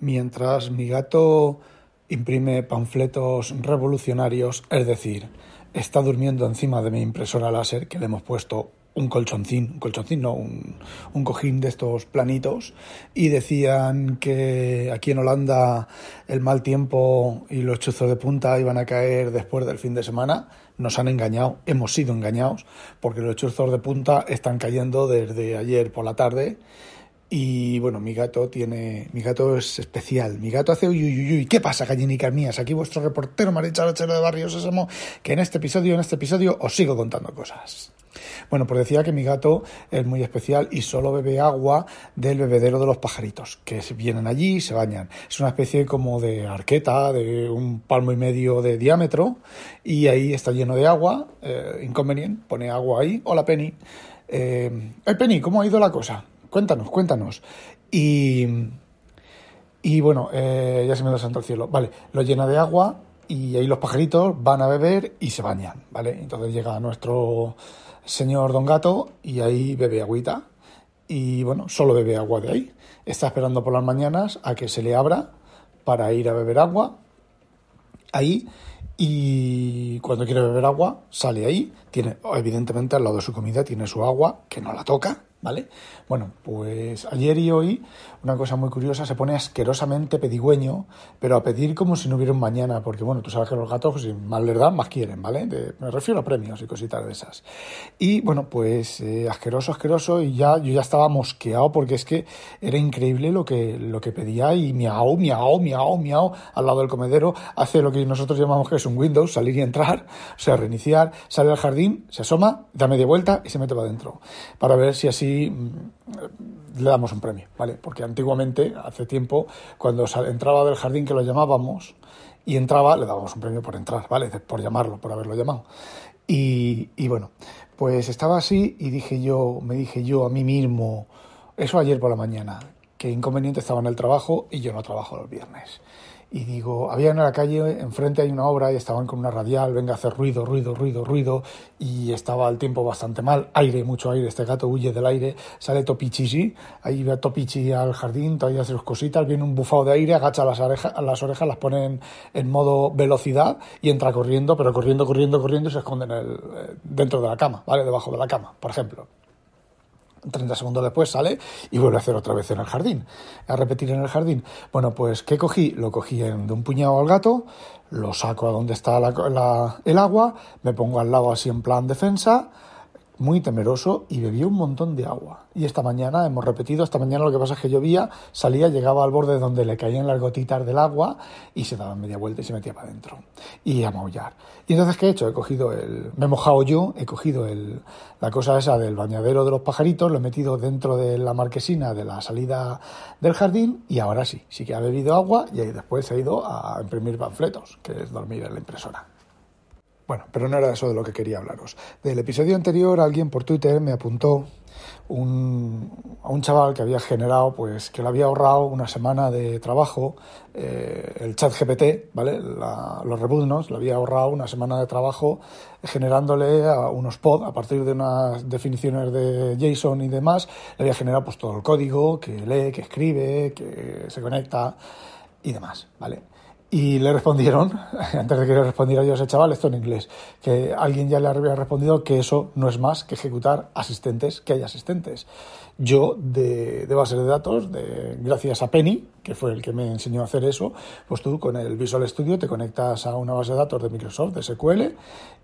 Mientras mi gato imprime panfletos revolucionarios, es decir, está durmiendo encima de mi impresora láser que le hemos puesto un colchoncín, un colchoncín, no, un, un, cojín de estos planitos, y decían que aquí en Holanda el mal tiempo y los chuzos de punta iban a caer después del fin de semana. Nos han engañado, hemos sido engañados, porque los chuzos de punta están cayendo desde ayer por la tarde y bueno, mi gato tiene. Mi gato es especial. Mi gato hace uy, uy, uy. ¿Qué pasa, gallinicas mías? Aquí vuestro reportero Marichal de Barrio Sésamo, que en este episodio, en este episodio, os sigo contando cosas. Bueno, pues decía que mi gato es muy especial y solo bebe agua del bebedero de los pajaritos, que vienen allí y se bañan. Es una especie como de arqueta, de un palmo y medio de diámetro, y ahí está lleno de agua. Eh, inconveniente, pone agua ahí. Hola, Penny. Eh, Penny, ¿cómo ha ido la cosa? Cuéntanos, cuéntanos. Y, y bueno, eh, ya se me da santo el cielo. Vale, lo llena de agua y ahí los pajaritos van a beber y se bañan, ¿vale? Entonces llega nuestro señor Don Gato y ahí bebe agüita. Y bueno, solo bebe agua de ahí. Está esperando por las mañanas a que se le abra para ir a beber agua. Ahí y cuando quiere beber agua sale ahí, tiene evidentemente al lado de su comida tiene su agua que no la toca, ¿vale? Bueno, pues ayer y hoy una cosa muy curiosa, se pone asquerosamente pedigüeño, pero a pedir como si no hubiera un mañana, porque bueno, tú sabes que los gatos, pues, si más les dan, más quieren, ¿vale? me refiero a premios y cositas de esas. Y bueno, pues eh, asqueroso, asqueroso, y ya yo ya estaba mosqueado porque es que era increíble lo que, lo que pedía y miau, miau, miau, miau, al lado del comedero, hace lo que nosotros llamamos que es un Windows, salir y entrar, o sea, reiniciar, sale al jardín, se asoma, da media vuelta y se mete para adentro, para ver si así le damos un premio, ¿vale? Porque antiguamente, hace tiempo, cuando entraba del jardín que lo llamábamos y entraba, le dábamos un premio por entrar, ¿vale? Por llamarlo, por haberlo llamado. Y, y bueno, pues estaba así y dije yo, me dije yo a mí mismo, eso ayer por la mañana, que inconveniente estaba en el trabajo y yo no trabajo los viernes y digo, había en la calle, enfrente hay una obra y estaban con una radial, venga a hacer ruido, ruido, ruido, ruido, y estaba el tiempo bastante mal, aire, mucho aire, este gato huye del aire, sale Topichi, ahí va Topichi al jardín, todavía hace sus cositas, viene un bufado de aire, agacha las, orejas, las orejas, las pone en, en, modo velocidad y entra corriendo, pero corriendo, corriendo, corriendo y se esconde en el, eh, dentro de la cama, ¿vale? Debajo de la cama, por ejemplo. 30 segundos después sale y vuelve a hacer otra vez en el jardín, a repetir en el jardín. Bueno, pues ¿qué cogí? Lo cogí de un puñado al gato, lo saco a donde está el agua, me pongo al lado así en plan defensa, muy temeroso y bebía un montón de agua. Y esta mañana hemos repetido, esta mañana lo que pasa es que llovía, salía, llegaba al borde donde le caían las gotitas del agua y se daba media vuelta y se metía para adentro. Y a maullar. Y entonces, ¿qué he hecho? He cogido el... Me he mojado yo, he cogido el, la cosa esa del bañadero de los pajaritos, lo he metido dentro de la marquesina de la salida del jardín y ahora sí, sí que ha bebido agua y después se ha ido a imprimir panfletos, que es dormir en la impresora. Bueno, pero no era eso de lo que quería hablaros. Del episodio anterior alguien por Twitter me apuntó un, a un chaval que había generado, pues que le había ahorrado una semana de trabajo, eh, el chat GPT, ¿vale? los rebuznos, le había ahorrado una semana de trabajo generándole a unos pod a partir de unas definiciones de JSON y demás, le había generado pues todo el código que lee, que escribe, que se conecta y demás, ¿vale? Y le respondieron, antes de que le respondiera yo a ese chaval, esto en inglés, que alguien ya le había respondido que eso no es más que ejecutar asistentes, que hay asistentes. Yo, de, de base de datos, de, gracias a Penny, que fue el que me enseñó a hacer eso, pues tú con el Visual Studio te conectas a una base de datos de Microsoft, de SQL,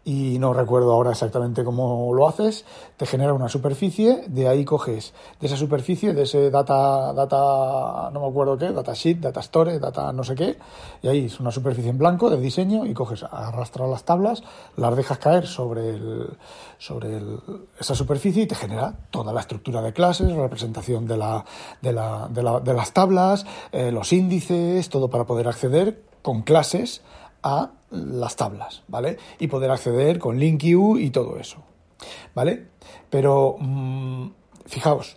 y no recuerdo ahora exactamente cómo lo haces, te genera una superficie, de ahí coges de esa superficie, de ese data, data, no me acuerdo qué, data sheet, data store, data no sé qué, y ahí una superficie en blanco de diseño y coges, arrastras las tablas, las dejas caer sobre, el, sobre esa superficie y te genera toda la estructura de clases, la representación de, la, de, de las tablas, eh, los índices, todo para poder acceder con clases a las tablas, ¿vale? Y poder acceder con LinkU y todo eso, ¿vale? Pero, mm, fijaos,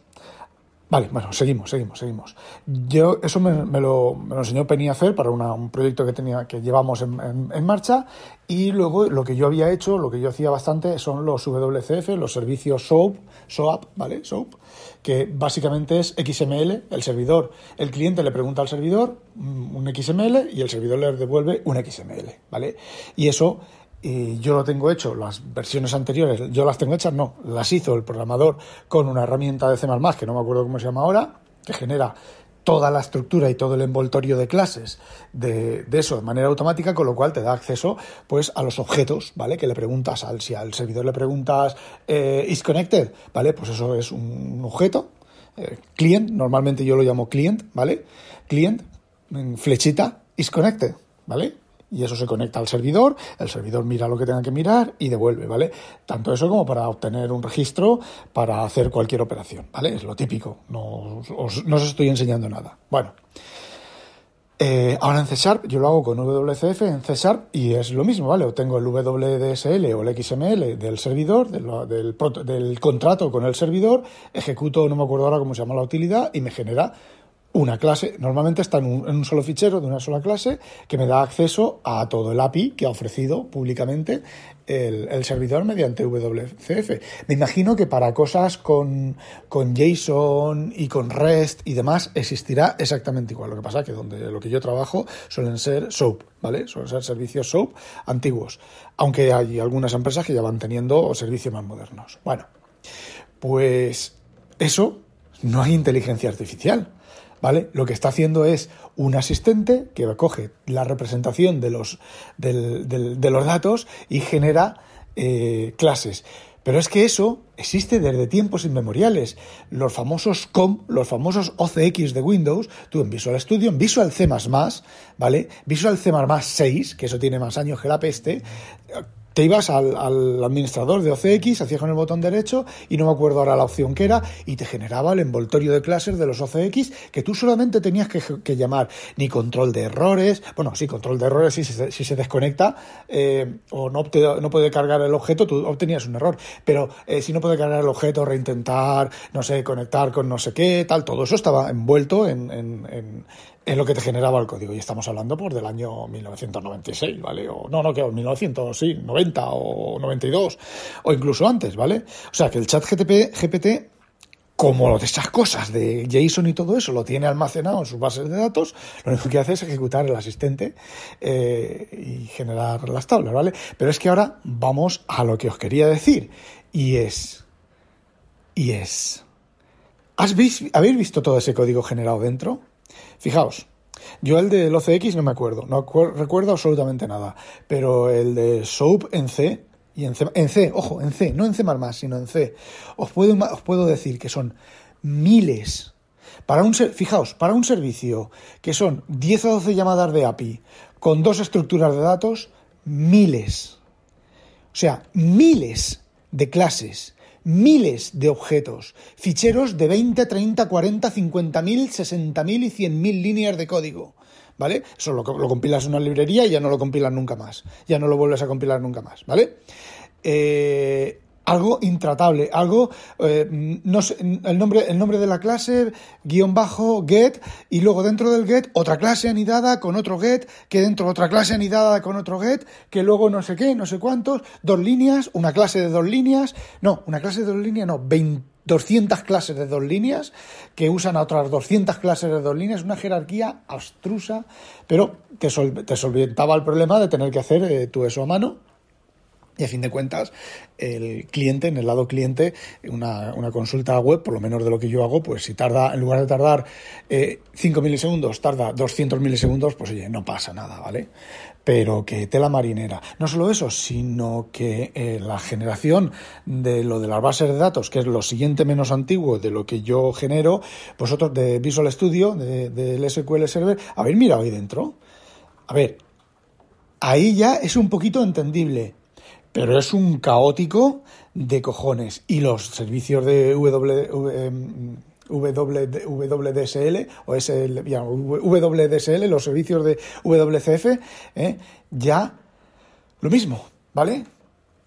Vale, bueno, seguimos, seguimos, seguimos. Yo, eso me, lo, me lo, enseñó Penny a hacer para un proyecto que tenía, que llevamos en, en, marcha, y luego lo que yo había hecho, lo que yo hacía bastante, son los WCF, los servicios SOAP, SOAP, ¿vale? SOAP, que básicamente es XML, el servidor, el cliente le pregunta al servidor mm, un XML y el servidor le devuelve un XML, ¿vale? Y eso y yo lo tengo hecho, las versiones anteriores, yo las tengo hechas, no, las hizo el programador con una herramienta de C++, que no me acuerdo cómo se llama ahora, que genera toda la estructura y todo el envoltorio de clases de, eso de manera automática, con lo cual te da acceso pues a los objetos, ¿vale? Que le preguntas al, si al servidor le preguntas eh, is connected, ¿vale? Pues eso es un objeto, eh, client, normalmente yo lo llamo client, ¿vale? Client, flechita, is connected, ¿vale? Y eso se conecta al servidor, el servidor mira lo que tenga que mirar y devuelve, ¿vale? Tanto eso como para obtener un registro para hacer cualquier operación, ¿vale? Es lo típico, no os, no os estoy enseñando nada. Bueno, eh, ahora en C Sharp yo lo hago con WCF en C Sharp y es lo mismo, ¿vale? Obtengo el WDSL o el XML del servidor, del, del contrato con el servidor, ejecuto, no me acuerdo ahora cómo se llama la utilidad y me genera una clase, normalmente está en un, solo fichero de una sola clase que me da acceso a todo el API que ha ofrecido públicamente el, servidor mediante WCF. Me imagino que para cosas con, con, JSON y con REST y demás existirá exactamente igual. Lo que pasa es que donde lo que yo trabajo suelen ser SOAP, ¿vale? Suelen ser servicios SOAP antiguos, aunque hay algunas empresas que ya van teniendo servicios más modernos. Bueno, pues eso no hay inteligencia artificial ¿vale? Lo que está haciendo es un asistente que coge la representación de los, de los datos y genera eh, clases. Pero es que eso existe desde tiempos inmemoriales. Los famosos COM, los famosos OCX de Windows, tú en Visual Studio, en Visual C++, ¿vale? Visual C++ 6, que eso tiene más años que la peste, te ibas al, administrador de OCX, hacías con el botón derecho y no me acuerdo ahora la opción que era y te generaba el envoltorio de clases de los OCX que tú solamente tenías que, llamar. Ni control de errores, bueno, sí, control de errores si se, si se desconecta eh, o no, puede cargar el objeto, tú obtenías un error, pero eh, si no puede cargar el objeto, reintentar, no sé, conectar con no sé qué, tal, todo eso estaba envuelto en, en es lo que te generaba el código. Y estamos hablando por del año 1996, ¿vale? O no, no, que 1990 o 92 o incluso antes, ¿vale? O sea, que el chat GTP, GPT, como de esas cosas de JSON y todo eso, lo tiene almacenado en sus bases de datos, lo único que hace es ejecutar el asistente eh, y generar las tablas, ¿vale? Pero es que ahora vamos a lo que os quería decir. Y es... Y es... ¿Has ¿Habéis visto todo ese código generado dentro? Fijaos, yo el del OCX no me acuerdo, no recuerdo absolutamente nada, pero el de SOAP en C, y en C, en C, ojo, en C, no en C++, sino en C, os puedo, os puedo decir que son miles. Para un, fijaos, para un servicio que son 10 o 12 llamadas de API con dos estructuras de datos, miles. O sea, miles de clases miles de objetos, ficheros de 20, 30, 40, 50 mil, 60 mil y 100 mil líneas de código. ¿Vale? Eso lo, lo, compilas en una librería y ya no lo compilas nunca más. Ya no lo vuelves a compilar nunca más. ¿Vale? Eh, algo intratable, algo, eh, no sé, el nombre, el nombre de la clase, guion bajo, get, y luego dentro del get otra clase anidada con otro get, que dentro otra clase anidada con otro get, que luego no sé qué, no sé cuántos, dos líneas, una clase de dos líneas, no, una clase de dos líneas, no, 200 clases de dos líneas que usan a otras 200 clases de dos líneas, una jerarquía abstrusa, pero te, te solventaba el problema de tener que hacer eh, eso a mano Y a fin de cuentas, el cliente, en el lado cliente, una, una, consulta web, por lo menos de lo que yo hago, pues si tarda, en lugar de tardar 5 eh, milisegundos, tarda 200 milisegundos, pues oye, no pasa nada, ¿vale? Pero que tela marinera. No solo eso, sino que eh, la generación de lo de las bases de datos, que es lo siguiente menos antiguo de lo que yo genero, vosotros de Visual Studio, del de, SQL Server, habéis mirado ahí dentro. A ver, ahí ya es un poquito entendible pero es un caótico de cojones. Y los servicios de WDSL em, o SL, WDSL, los servicios de WCF, ¿eh? ya lo mismo, ¿vale?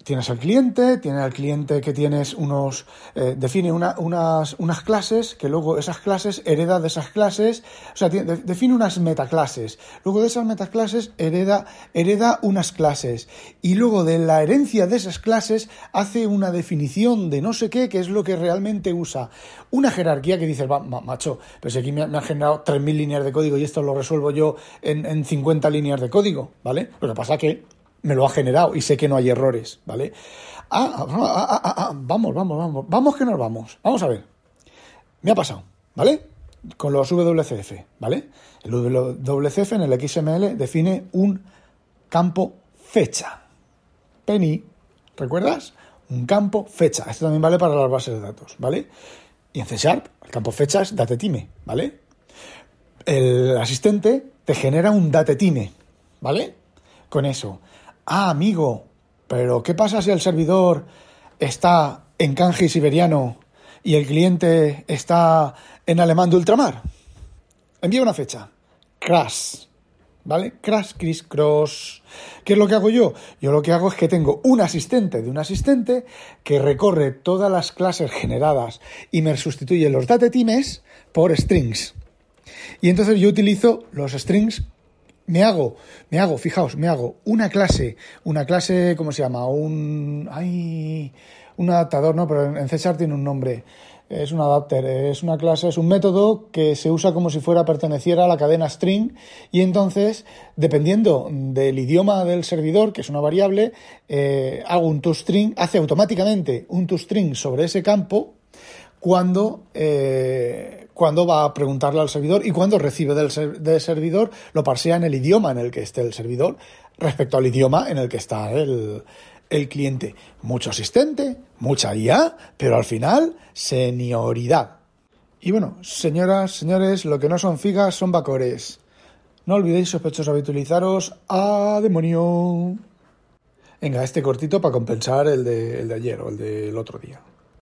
Tienes al cliente, tiene al cliente que tienes unos, eh, define unas, unas clases, que luego esas clases hereda de esas clases, o sea, define unas metaclases, luego de esas metaclases hereda, hereda unas clases, y luego de la herencia de esas clases hace una definición de no sé qué, que es lo que realmente usa. Una jerarquía que dices, va, macho, pero si aquí me, me han generado 3.000 líneas de código y esto lo resuelvo yo en, en 50 líneas de código, ¿vale? Lo que pasa que me lo ha generado y sé que no hay errores, ¿vale? Ah, ah, ah, vamos, vamos, vamos, vamos que nos vamos. Vamos a ver. Me ha pasado, ¿vale? Con los WCF, ¿vale? El WCF en el XML define un campo fecha. Penny, ¿recuerdas? Un campo fecha. Esto también vale para las bases de datos, ¿vale? Y en C Sharp, el campo fecha es datetime, ¿vale? El asistente te genera un datetime, ¿vale? Con eso. Ah, amigo, pero ¿qué pasa si el servidor está en kanji siberiano y el cliente está en alemán de ultramar? Envía una fecha. Crash. ¿Vale? Crash, Chris, Cross. ¿Qué es lo que hago yo? Yo lo que hago es que tengo un asistente de un asistente que recorre todas las clases generadas y me sustituye los datetimes por strings. Y entonces yo utilizo los strings me hago, me hago, fijaos, me hago una clase, una clase, ¿cómo se llama? Un, ay, un adaptador, no, pero en César tiene un nombre. Es un adapter, es una clase, es un método que se usa como si fuera perteneciera a la cadena string y entonces, dependiendo del idioma del servidor, que es una variable, eh, hago un toString, hace automáticamente un toString sobre ese campo cuando, eh, cuando va a preguntarle al servidor y cuando recibe del, servidor lo parsea en el idioma en el que esté el servidor respecto al idioma en el que está el, el cliente. Mucho asistente, mucha IA, pero al final, senioridad. Y bueno, señoras, señores, lo que no son figas son bacores. No olvidéis, sospechosos, habitualizaros a demonio. Venga, este cortito para compensar el de, el de ayer o el del otro día.